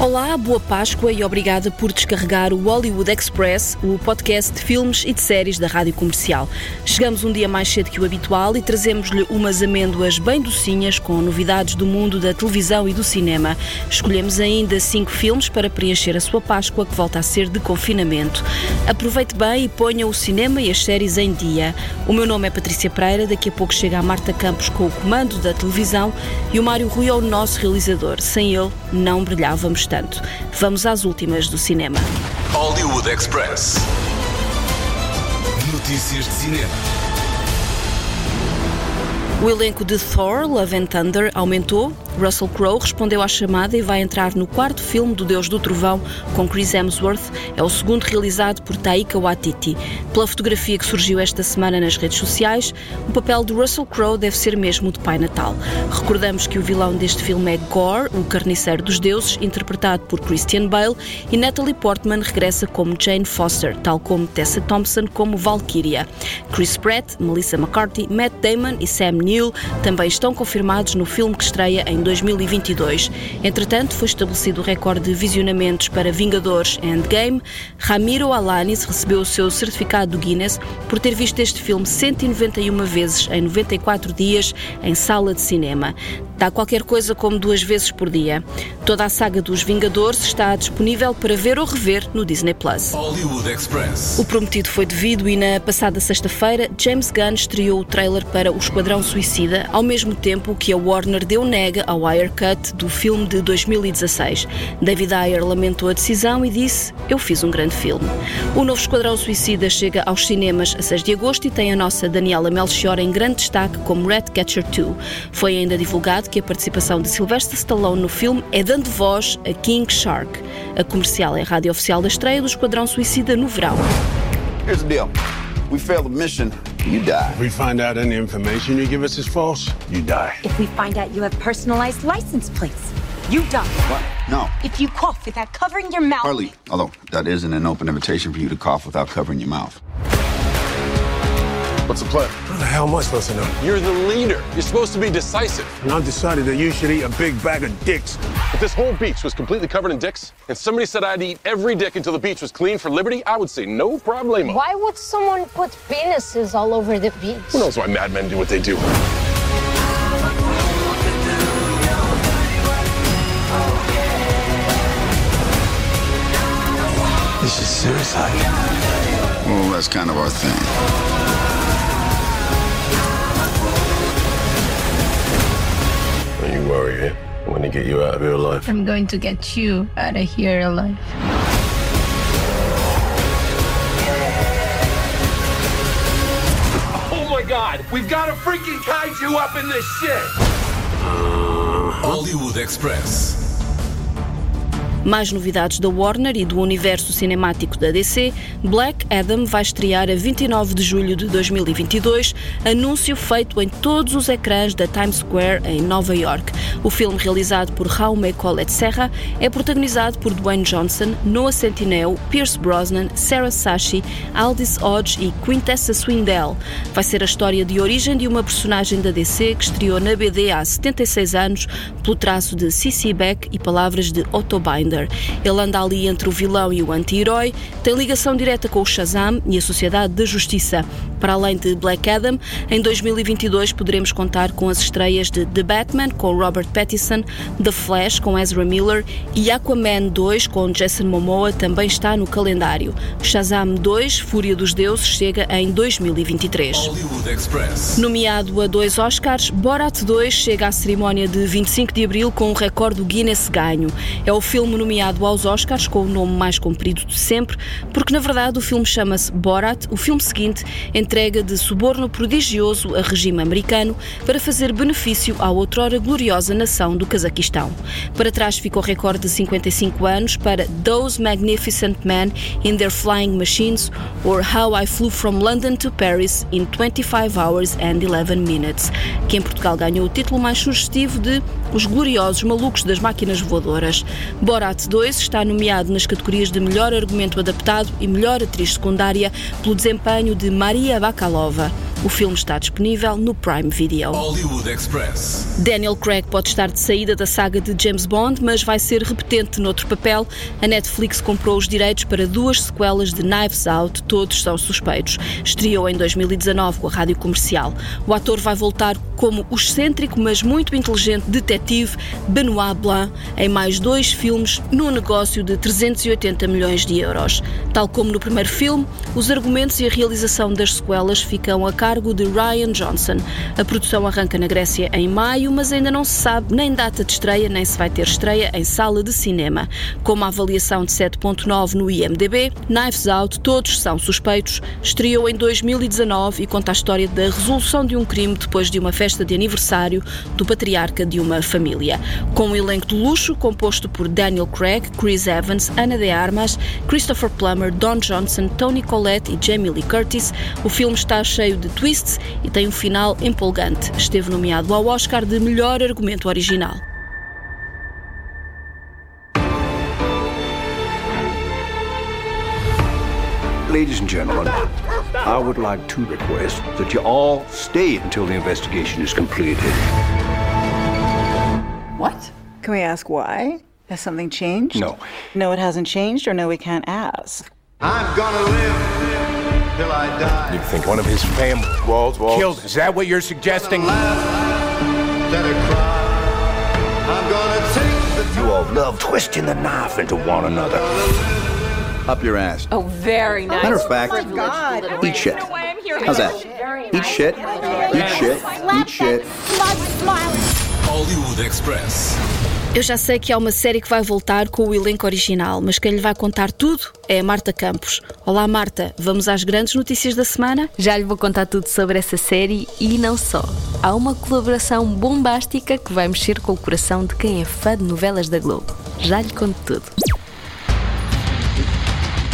Olá, boa Páscoa e obrigada por descarregar o Hollywood Express, o podcast de filmes e de séries da Rádio Comercial. Chegamos um dia mais cedo que o habitual e trazemos-lhe umas amêndoas bem docinhas com novidades do mundo da televisão e do cinema. Escolhemos ainda cinco filmes para preencher a sua Páscoa, que volta a ser de confinamento. Aproveite bem e ponha o cinema e as séries em dia. O meu nome é Patrícia Pereira, daqui a pouco chega a Marta Campos com o comando da televisão e o Mário Rui é o nosso realizador. Sem ele, não brilhávamos tanto. Vamos às últimas do cinema. Hollywood Express. Notícias de cinema. O elenco de Thor, Love and Thunder, aumentou. Russell Crowe respondeu à chamada e vai entrar no quarto filme do Deus do Trovão com Chris Hemsworth. É o segundo realizado por Taika Waititi. Pela fotografia que surgiu esta semana nas redes sociais, o papel de Russell Crowe deve ser mesmo de Pai Natal. Recordamos que o vilão deste filme é Gore, o carniceiro dos deuses, interpretado por Christian Bale, e Natalie Portman regressa como Jane Foster, tal como Tessa Thompson como Valkyria. Chris Pratt, Melissa McCarthy, Matt Damon e Sam Neill também estão confirmados no filme que estreia em 2022. Entretanto, foi estabelecido o recorde de visionamentos para Vingadores Endgame. Ramiro Alanis recebeu o seu certificado do Guinness por ter visto este filme 191 vezes em 94 dias em sala de cinema. Dá qualquer coisa como duas vezes por dia. Toda a saga dos Vingadores está disponível para ver ou rever no Disney Plus. O prometido foi devido e na passada sexta-feira James Gunn estreou o trailer para O Esquadrão Suicida, ao mesmo tempo que a Warner deu nega ao Wirecut do filme de 2016. David Ayer lamentou a decisão e disse: Eu fiz um grande filme. O novo Esquadrão Suicida chega aos cinemas a 6 de agosto e tem a nossa Daniela Melchior em grande destaque como Ratcatcher 2. Foi ainda divulgado que a participação de Sylvester Stallone no filme é dando voz a King Shark. A comercial é a rádio oficial da estreia do Esquadrão Suicida no verão. Here's the deal. We fail the mission, you die. We find out any information you give us is false, you die. If we find out you have personalized license plates, you die. What? No. If you cough without covering your mouth. Harley, although that isn't an open invitation for you to cough without covering your mouth. What's the plan? How the hell am I supposed to know? You're the leader. You're supposed to be decisive. And I've decided that you should eat a big bag of dicks. If this whole beach was completely covered in dicks, and somebody said I'd eat every dick until the beach was clean for liberty, I would say no problemo. Why would someone put penises all over the beach? Who knows why madmen do what they do? Suicide. Well, that's kind of our thing. Don't you worry, eh? I'm gonna get you out of here alive. I'm going to get you out of here alive. Oh my god, we've got a freaking kaiju up in this shit! Hollywood Express. Mais novidades da Warner e do universo cinemático da DC, Black Adam vai estrear a 29 de julho de 2022, anúncio feito em todos os ecrãs da Times Square em Nova York. O filme, realizado por Jaume Colette Serra, é protagonizado por Dwayne Johnson, Noah Centineo, Pierce Brosnan, Sarah Sashi, Aldis Hodge e Quintessa Swindell. Vai ser a história de origem de uma personagem da DC que estreou na BD há 76 anos pelo traço de C.C. Beck e palavras de Otto Binder. Ele anda ali entre o vilão e o anti-herói, tem ligação direta com o Shazam e a Sociedade da Justiça. Para além de Black Adam, em 2022 poderemos contar com as estreias de The Batman com Robert Pattinson, The Flash com Ezra Miller e Aquaman 2 com Jason Momoa também está no calendário. Shazam 2, Fúria dos Deuses, chega em 2023. Hollywood Express. Nomeado a dois Oscars, Borat 2 chega à cerimónia de 25 de abril com um recorde Guinness ganho. É o filme nomeado aos Oscars com o nome mais comprido de sempre, porque na verdade o filme chama-se Borat, o filme seguinte entrega de suborno prodigioso a regime americano para fazer benefício à outrora gloriosa nação do Cazaquistão. Para trás ficou o recorde de 55 anos para Those Magnificent Men in Their Flying Machines or How I Flew from London to Paris in 25 Hours and 11 Minutes, que em Portugal ganhou o título mais sugestivo de Os Gloriosos Malucos das Máquinas Voadoras. Borat Borat 2 está nomeado nas categorias de melhor argumento adaptado e melhor atriz secundária pelo desempenho de Maria Bakalova. O filme está disponível no Prime Video. Hollywood Express. Daniel Craig pode estar de saída da saga de James Bond, mas vai ser repetente noutro papel. A Netflix comprou os direitos para duas sequelas de Knives Out, todos são suspeitos. Estreou em 2019 com a rádio comercial. O ator vai voltar como o excêntrico, mas muito inteligente detetive Benoit Blanc em mais dois filmes num negócio de 380 milhões de euros. Tal como no primeiro filme, os argumentos e a realização das sequelas ficam a cargo de Ryan Johnson. A produção arranca na Grécia em maio, mas ainda não se sabe nem data de estreia, nem se vai ter estreia em sala de cinema. Com uma avaliação de 7.9 no IMDb, Knives Out, todos são suspeitos, estreou em 2019 e conta a história da resolução de um crime depois de uma festa de aniversário do patriarca de uma família. Com um elenco de luxo composto por Daniel Craig, Chris Evans, Ana de Armas, Christopher Plummer, Don Johnson, Tony Collette e Jamie Lee Curtis, o filme está cheio de twists e tem um final empolgante. Esteve nomeado ao Oscar de melhor argumento original. Ladies and gentlemen, I would like to request that you all stay until the investigation is completed. What? Can we ask why? Has something changed? No. No, it hasn't changed, or no, we can't ask. I'm gonna live till I die. You think one of his family Walt, Walt. killed? Is that what you're suggesting? Let it cry. I'm gonna take the You all love twisting the knife into one another. Up your ass. Oh, very nice. Matter of fact, eat shit. How's that? Eat shit. Eat shit. Eat shit. Hollywood Express. Eu já sei que há uma série que vai voltar com o elenco original, mas quem lhe vai contar tudo é a Marta Campos. Olá Marta, vamos às grandes notícias da semana? Já lhe vou contar tudo sobre essa série e não só. Há uma colaboração bombástica que vai mexer com o coração de quem é fã de novelas da Globo. Já lhe conto tudo.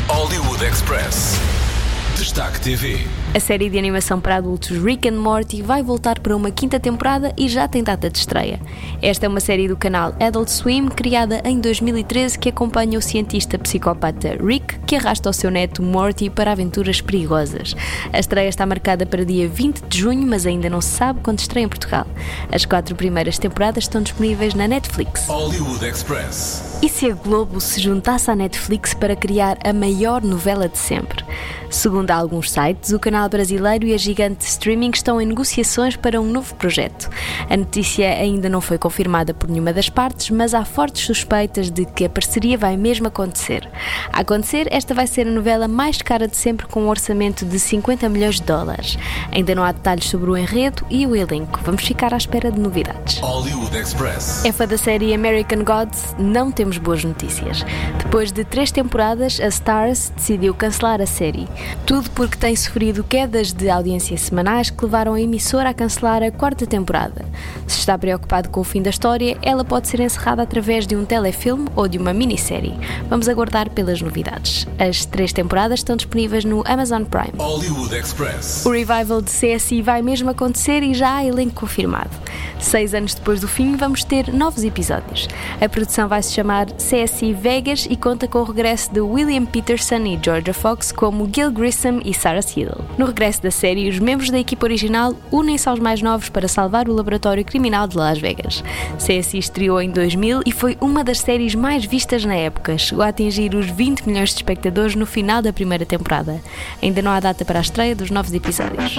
Hollywood Express. Destaque TV. A série de animação para adultos Rick and Morty vai voltar para uma quinta temporada e já tem data de estreia. Esta é uma série do canal Adult Swim, criada em 2013, que acompanha o cientista psicopata Rick, que arrasta o seu neto Morty para aventuras perigosas. A estreia está marcada para dia 20 de junho, mas ainda não se sabe quando estreia em Portugal. As quatro primeiras temporadas estão disponíveis na Netflix. Hollywood Express. E se a Globo se juntasse à Netflix para criar a maior novela de sempre? Segundo alguns sites, o canal brasileiro e a gigante de streaming estão em negociações para um novo projeto. A notícia ainda não foi confirmada por nenhuma das partes, mas há fortes suspeitas de que a parceria vai mesmo acontecer. A acontecer, esta vai ser a novela mais cara de sempre com um orçamento de 50 milhões de dólares. Ainda não há detalhes sobre o enredo e o elenco. Vamos ficar à espera de novidades. Hollywood Express. É fã da série American Gods? Não temos boas notícias. Depois de três temporadas, a Stars decidiu cancelar a série. Tudo porque tem sofrido quedas de audiência semanais que levaram a emissora a cancelar a quarta temporada. Se está preocupado com o fim da história, ela pode ser encerrada através de um telefilme ou de uma minissérie. Vamos aguardar pelas novidades. As três temporadas estão disponíveis no Amazon Prime. Hollywood Express. O revival de CSI vai mesmo acontecer e já há elenco confirmado. Seis anos depois do fim, vamos ter novos episódios. A produção vai se chamar CSI Vegas e conta com o regresso de William Peterson e Georgia Fox como Gil Grissom e Sarah Siegel. No regresso da série, os membros da equipa original unem-se aos mais novos para salvar o laboratório criminal de Las Vegas. CSI estreou em 2000 e foi uma das séries mais vistas na época. Chegou a atingir os 20 milhões de espectadores no final da primeira temporada. Ainda não há data para a estreia dos novos episódios.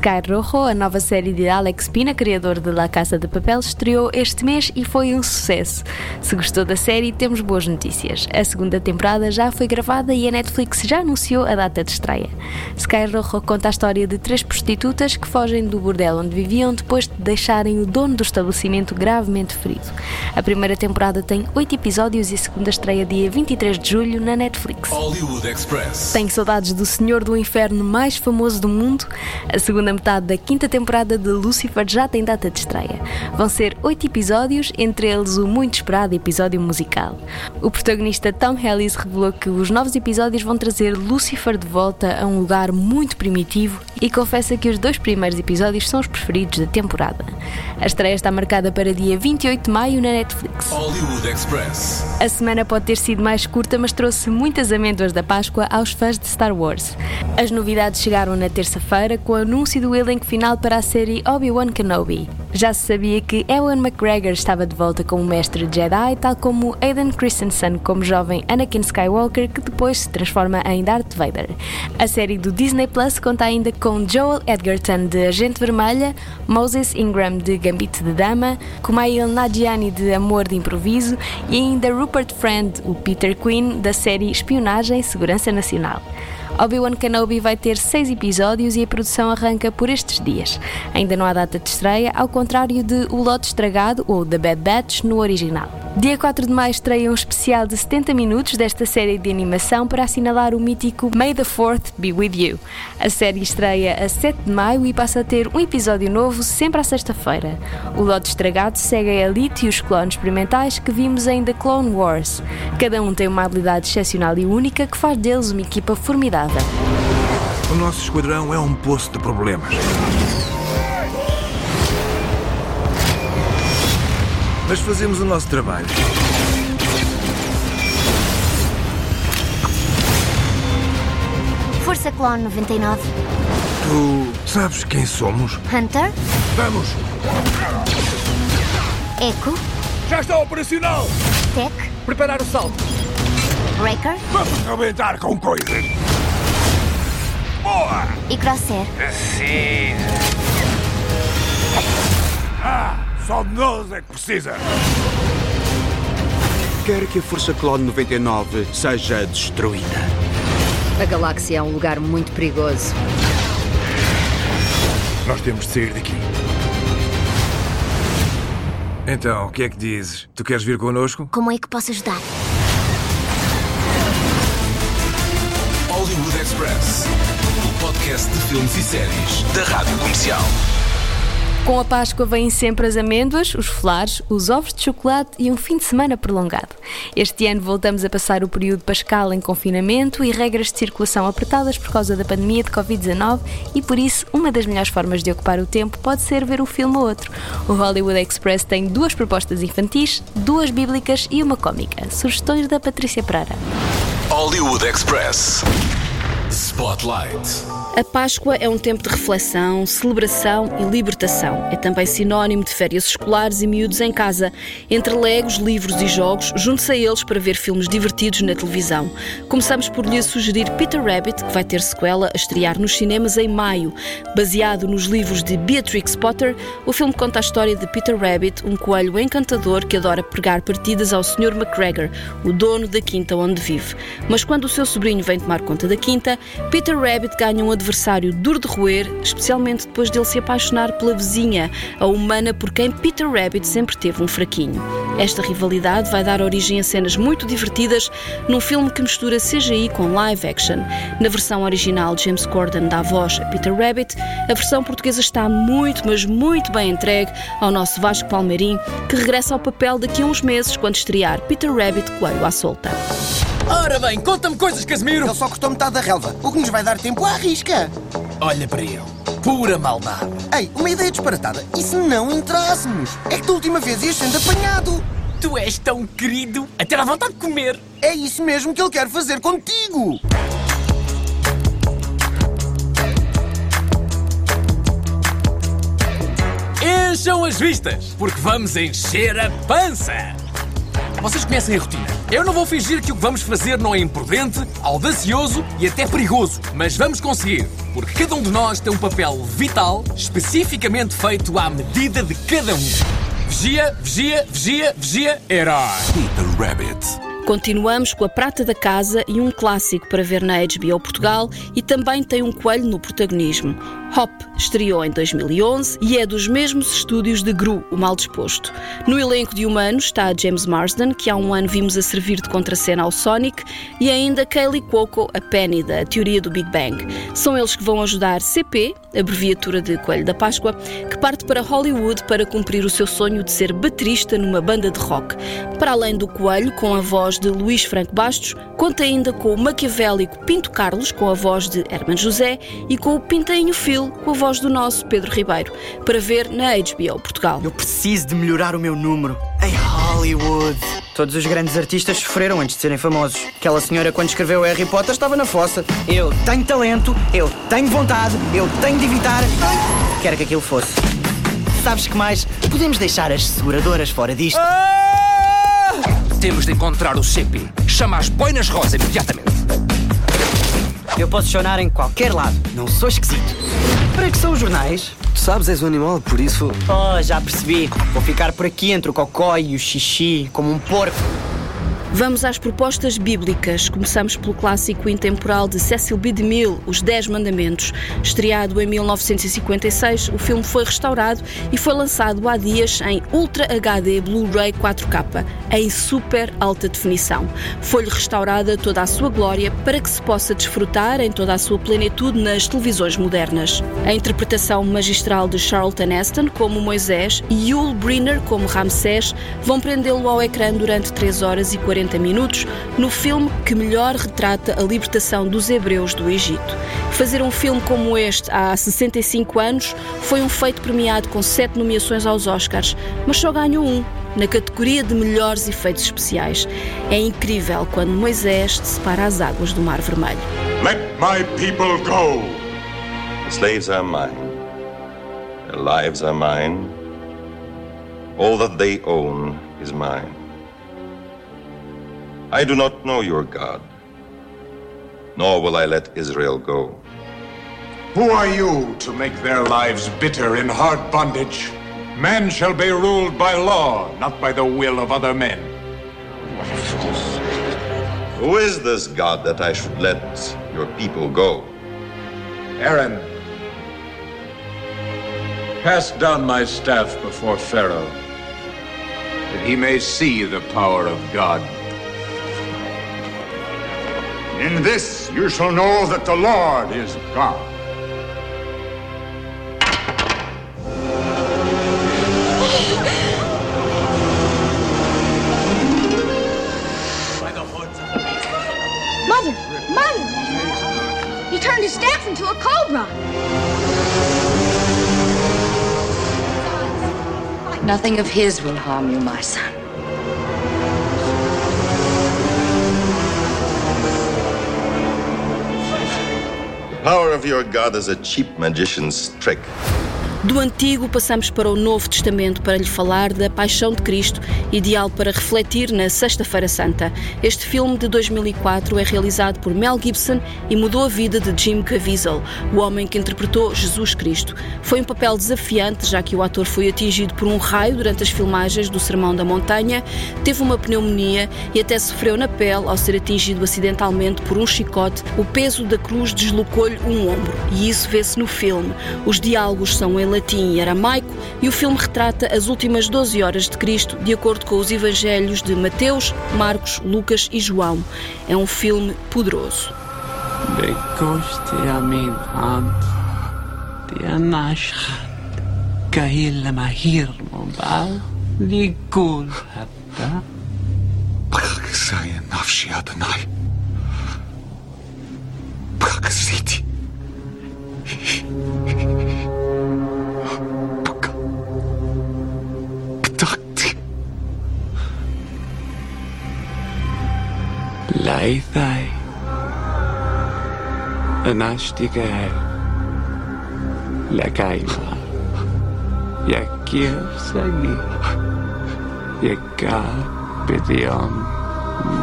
Sky Rojo, a nova série de Alex Pina, criador de La Casa de Papel, estreou este mês e foi um sucesso. Se gostou da série, temos boas notícias. A segunda temporada já foi gravada e a Netflix já anunciou a data de estreia. Sky Rojo conta a história de três prostitutas que fogem do bordel onde viviam depois de deixarem o dono do estabelecimento gravemente ferido. A primeira temporada tem oito episódios e a segunda estreia dia 23 de julho na Netflix. Hollywood Express. Tenho saudades do Senhor do Inferno mais famoso do mundo? A segunda metade da quinta temporada de Lucifer já tem data de estreia. Vão ser oito episódios, entre eles o muito esperado episódio musical. O protagonista Tom Ellis revelou que os novos episódios vão trazer Lucifer de volta a um lugar muito primitivo e confessa que os dois primeiros episódios são os preferidos da temporada. A estreia está marcada para dia 28 de maio na Netflix. A semana pode ter sido mais curta, mas trouxe muitas amêndoas da Páscoa aos fãs de Star Wars. As novidades chegaram na terça-feira com o anúncio do elenco final para a série Obi-Wan Kenobi. Já se sabia que Ewan McGregor estava de volta como mestre Jedi, tal como Aiden Christensen como jovem Anakin Skywalker, que depois se transforma em Darth Vader. A série do Disney Plus conta ainda com Joel Edgerton de Agente Vermelha, Moses Ingram de Gambito de Dama, Kumail Nanjiani de Amor de Improviso e ainda Rupert Friend, o Peter Quinn da série Espionagem e Segurança Nacional. Obi-Wan Kenobi vai ter seis episódios e a produção arranca por estes dias. Ainda não há data de estreia, ao contrário de O Lote Estragado ou The Bad Batch no original. Dia 4 de maio estreia um especial de 70 minutos desta série de animação para assinalar o mítico May the 4th Be With You. A série estreia a 7 de maio e passa a ter um episódio novo sempre à sexta-feira. O Lote Estragado segue a Elite e os clones experimentais que vimos em The Clone Wars. Cada um tem uma habilidade excepcional e única que faz deles uma equipa formidável. O nosso esquadrão é um poço de problemas. Mas fazemos o nosso trabalho. Força Clone 99. Tu sabes quem somos? Hunter. Vamos! Echo. Já está operacional! Tech. Preparar o salto. Breaker. Vamos arrebentar com coisas! Boa! E Crosshair. Sim. Ah, só de nós é que precisa. Quero que a Força Clone 99 seja destruída. A galáxia é um lugar muito perigoso. Nós temos de sair daqui. Então, o que é que dizes? Tu queres vir connosco? Como é que posso ajudar? Hollywood Express. Podcast de filmes e séries da Rádio Comercial. Com a Páscoa vêm sempre as amêndoas, os folares, os ovos de chocolate e um fim de semana prolongado. Este ano voltamos a passar o período pascal em confinamento e regras de circulação apertadas por causa da pandemia de Covid-19 e por isso uma das melhores formas de ocupar o tempo pode ser ver um filme ou outro. O Hollywood Express tem duas propostas infantis, duas bíblicas e uma cómica. Sugestões da Patrícia Pereira. Hollywood Express. Spotlight. A Páscoa é um tempo de reflexão, celebração e libertação. É também sinónimo de férias escolares e miúdos em casa. Entre legos, livros e jogos, junte-se a eles para ver filmes divertidos na televisão. Começamos por lhe sugerir Peter Rabbit, que vai ter sequela a estrear nos cinemas em maio. Baseado nos livros de Beatrix Potter, o filme conta a história de Peter Rabbit, um coelho encantador que adora pregar partidas ao Sr. McGregor, o dono da quinta onde vive. Mas quando o seu sobrinho vem tomar conta da quinta, Peter Rabbit ganha um adversário duro de roer, especialmente depois dele se apaixonar pela vizinha, a humana por quem Peter Rabbit sempre teve um fraquinho. Esta rivalidade vai dar origem a cenas muito divertidas num filme que mistura CGI com live action. Na versão original, James Corden dá voz a Peter Rabbit, a versão portuguesa está muito, mas muito bem entregue ao nosso Vasco Palmeirim, que regressa ao papel daqui a uns meses quando estrear Peter Rabbit Coelho à solta. Ora bem, conta-me coisas, Casimiro! Ele só cortou metade da relva, o que nos vai dar tempo à risca. Olha para ele, pura maldade. Ei, uma ideia disparatada. E se não entrássemos? É que da última vez ias sendo apanhado. Tu és tão querido, até dá vontade de comer. É isso mesmo que ele quer fazer contigo. Encham as vistas, porque vamos encher a pança. vocês conhecem a rotina. Eu não vou fingir que o que vamos fazer não é imprudente, audacioso e até perigoso. Mas vamos conseguir, porque cada um de nós tem um papel vital, especificamente feito à medida de cada um. Vigia, vigia, vigia, vigia, herói. Peter Rabbit. Continuamos com A Prata da Casa e um clássico para ver na HBO Portugal e também tem um coelho no protagonismo. Hop estreou em 2011 e é dos mesmos estúdios de Gru, o Mal Disposto. No elenco de humanos está James Marsden, que há um ano vimos a servir de contracena ao Sonic, e ainda Kaylee Cuoco, a Penny da Teoria do Big Bang. São eles que vão ajudar CP, abreviatura de Coelho da Páscoa, que parte para Hollywood para cumprir o seu sonho de ser baterista numa banda de rock. Para além do Coelho, com a voz de Luís Franco Bastos, conta ainda com o maquiavélico Pinto Carlos, com a voz de Herman José, e com o Pintainho Com a voz do nosso Pedro Ribeiro, para ver na HBO Portugal. Eu preciso de melhorar o meu número em Hollywood. Todos os grandes artistas sofreram antes de serem famosos. Aquela senhora, quando escreveu Harry Potter, estava na fossa. Eu tenho talento, eu tenho vontade, eu tenho de evitar. Quero que aquilo fosse. Sabes que mais? Podemos deixar as seguradoras fora disto. Ah! Temos de encontrar o CP. Chama as boinas rosa imediatamente. Eu posso chorar em qualquer lado. Não sou esquisito. Para que são os jornais? Tu sabes, és um animal, por isso. Oh, já percebi. Vou ficar por aqui entre o cocó e o xixi, como um porco. Vamos às propostas bíblicas. Começamos pelo clássico intemporal de Cecil B. DeMille, Os Dez Mandamentos. Estreado em 1956, o filme foi restaurado e foi lançado há dias em Ultra HD Blu-ray 4K, em super alta definição. Foi-lhe restaurada toda a sua glória para que se possa desfrutar em toda a sua plenitude nas televisões modernas. A interpretação magistral de Charlton Heston como Moisés e Yul Brynner como Ramsés vão prendê-lo ao ecrã durante 3 horas e 40 40 minutos no filme que melhor retrata a libertação dos hebreus do Egito. Fazer um filme como este há 65 anos foi um feito premiado com sete nomeações aos Oscars, mas só ganhou um, na categoria de melhores efeitos especiais. É incrível quando Moisés separa as águas do Mar Vermelho. Let my people go! The slaves are mine. Their lives are mine. All that they own is mine. I do not know your God, nor will I let Israel go. Who are you to make their lives bitter in hard bondage? Man shall be ruled by law, not by the will of other men. Who is this God that I should let your people go? Aaron, cast down my staff before Pharaoh, that he may see the power of God. In this you shall know that the Lord is God. Mother! Mother! He turned his staff into a cobra! Nothing of his will harm you, my son. Power of your God is a cheap magician's trick. Do Antigo passamos para o Novo Testamento para lhe falar da Paixão de Cristo, ideal para refletir na Sexta-feira Santa. Este filme de 2004 é realizado por Mel Gibson e mudou a vida de Jim Caviezel, o homem que interpretou Jesus Cristo. Foi um papel desafiante, já que o ator foi atingido por um raio durante as filmagens do Sermão da Montanha, teve uma pneumonia e até sofreu na pele ao ser atingido acidentalmente por um chicote. O peso da cruz deslocou-lhe um ombro e isso vê-se no filme. Os diálogos são latim e aramaico e o filme retrata as últimas 12 horas de Cristo de acordo com os evangelhos de Mateus, Marcos, Lucas e João. É um filme poderoso. blij zijn. Een hartstikke lekker maar. Je kiept zijn niet. the gaat bij de om.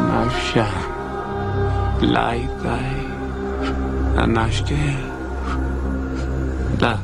Nasha. Blij zijn. La.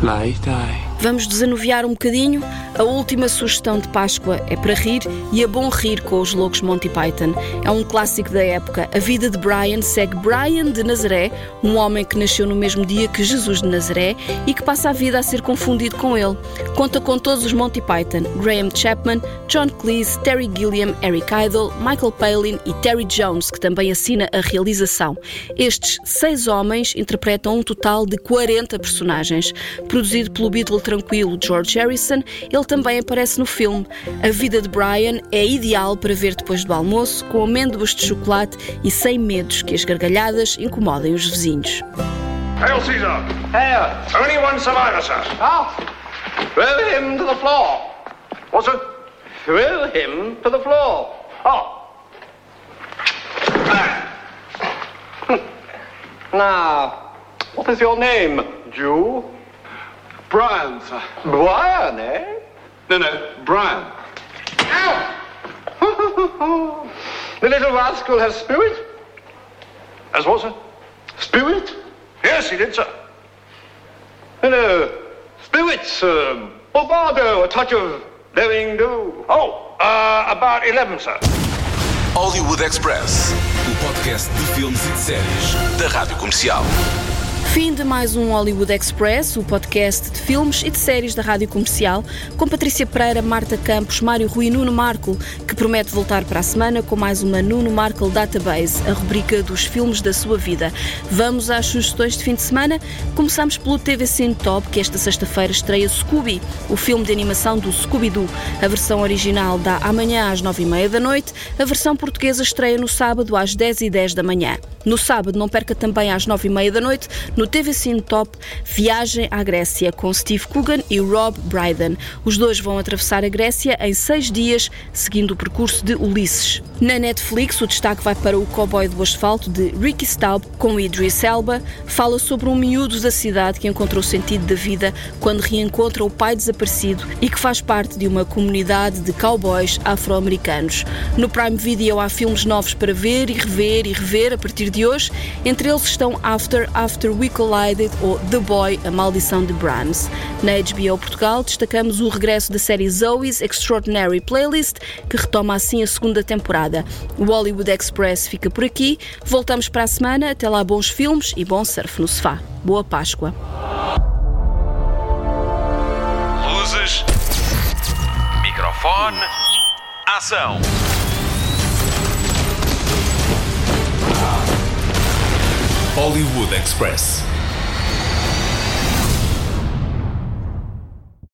Blij. Vamos desanuviar um bocadinho? A última sugestão de Páscoa é para rir e é bom rir com os loucos Monty Python. É um clássico da época. A vida de Brian segue Brian de Nazaré, um homem que nasceu no mesmo dia que Jesus de Nazaré e que passa a vida a ser confundido com ele. Conta com todos os Monty Python: Graham Chapman, John Cleese, Terry Gilliam, Eric Idle, Michael Palin e Terry Jones, que também assina a realização. Estes seis homens interpretam um total de 40 personagens. Produzido pelo Beatle tranquilo George Harrison, ele também aparece no filme. A vida de Brian é ideal para ver depois do almoço, com amêndoas de chocolate e sem medos que as gargalhadas incomodem os vizinhos. Hail, Caesar! Hail! Only one survivor, sir. Ah! Throw him to the floor. What's it? Throw him to the floor. Oh. Now, what is your name, Jew? Brian, sir. Brian, eh? No, no, Brian. Ow! the little rascal has spirit? As what, sir? Spirit? Yes, he did, sir. No, no. Spirits, um, bravado, a touch of daring do. Oh, uh, about 11, sir. Hollywood Express, o podcast de filmes e de séries da Rádio Comercial. Fim de mais um Hollywood Express, o podcast de filmes e de séries da Rádio Comercial, com Patrícia Pereira, Marta Campos, Mário Rui e Nuno Marco, que promete voltar para a semana com mais uma Nuno Marco Database, a rubrica dos filmes da sua vida. Vamos às sugestões de fim de semana. Começamos pelo TV Cine Top, que esta sexta-feira estreia Scooby, o filme de animação do Scooby-Doo. A versão original dá amanhã às nove e meia da noite, a versão portuguesa estreia no sábado às dez e dez da manhã. No sábado, não perca também às nove e meia da noite, no TV Cine Top, Viagem à Grécia, com Steve Coogan e Rob Brydon. Os dois vão atravessar a Grécia em seis dias, seguindo o percurso de Ulisses. Na Netflix, o destaque vai para o Cowboy do Asfalto, de Ricky Staub, com Idris Elba. Fala sobre um miúdo da cidade que encontrou sentido da vida quando reencontra o pai desaparecido e que faz parte de uma comunidade de cowboys afro-americanos. No Prime Video há filmes novos para ver e rever e rever a partir de hoje. Entre eles estão After, After We Collided ou The Boy, A Maldição de Brahms. Na HBO Portugal destacamos o regresso da série Zoe's Extraordinary Playlist, que retoma assim a segunda temporada. O Hollywood Express fica por aqui. Voltamos para a semana. Até lá, bons filmes e bom surf no sofá. Boa Páscoa. Luzes. Microfone. Ação. Hollywood Express.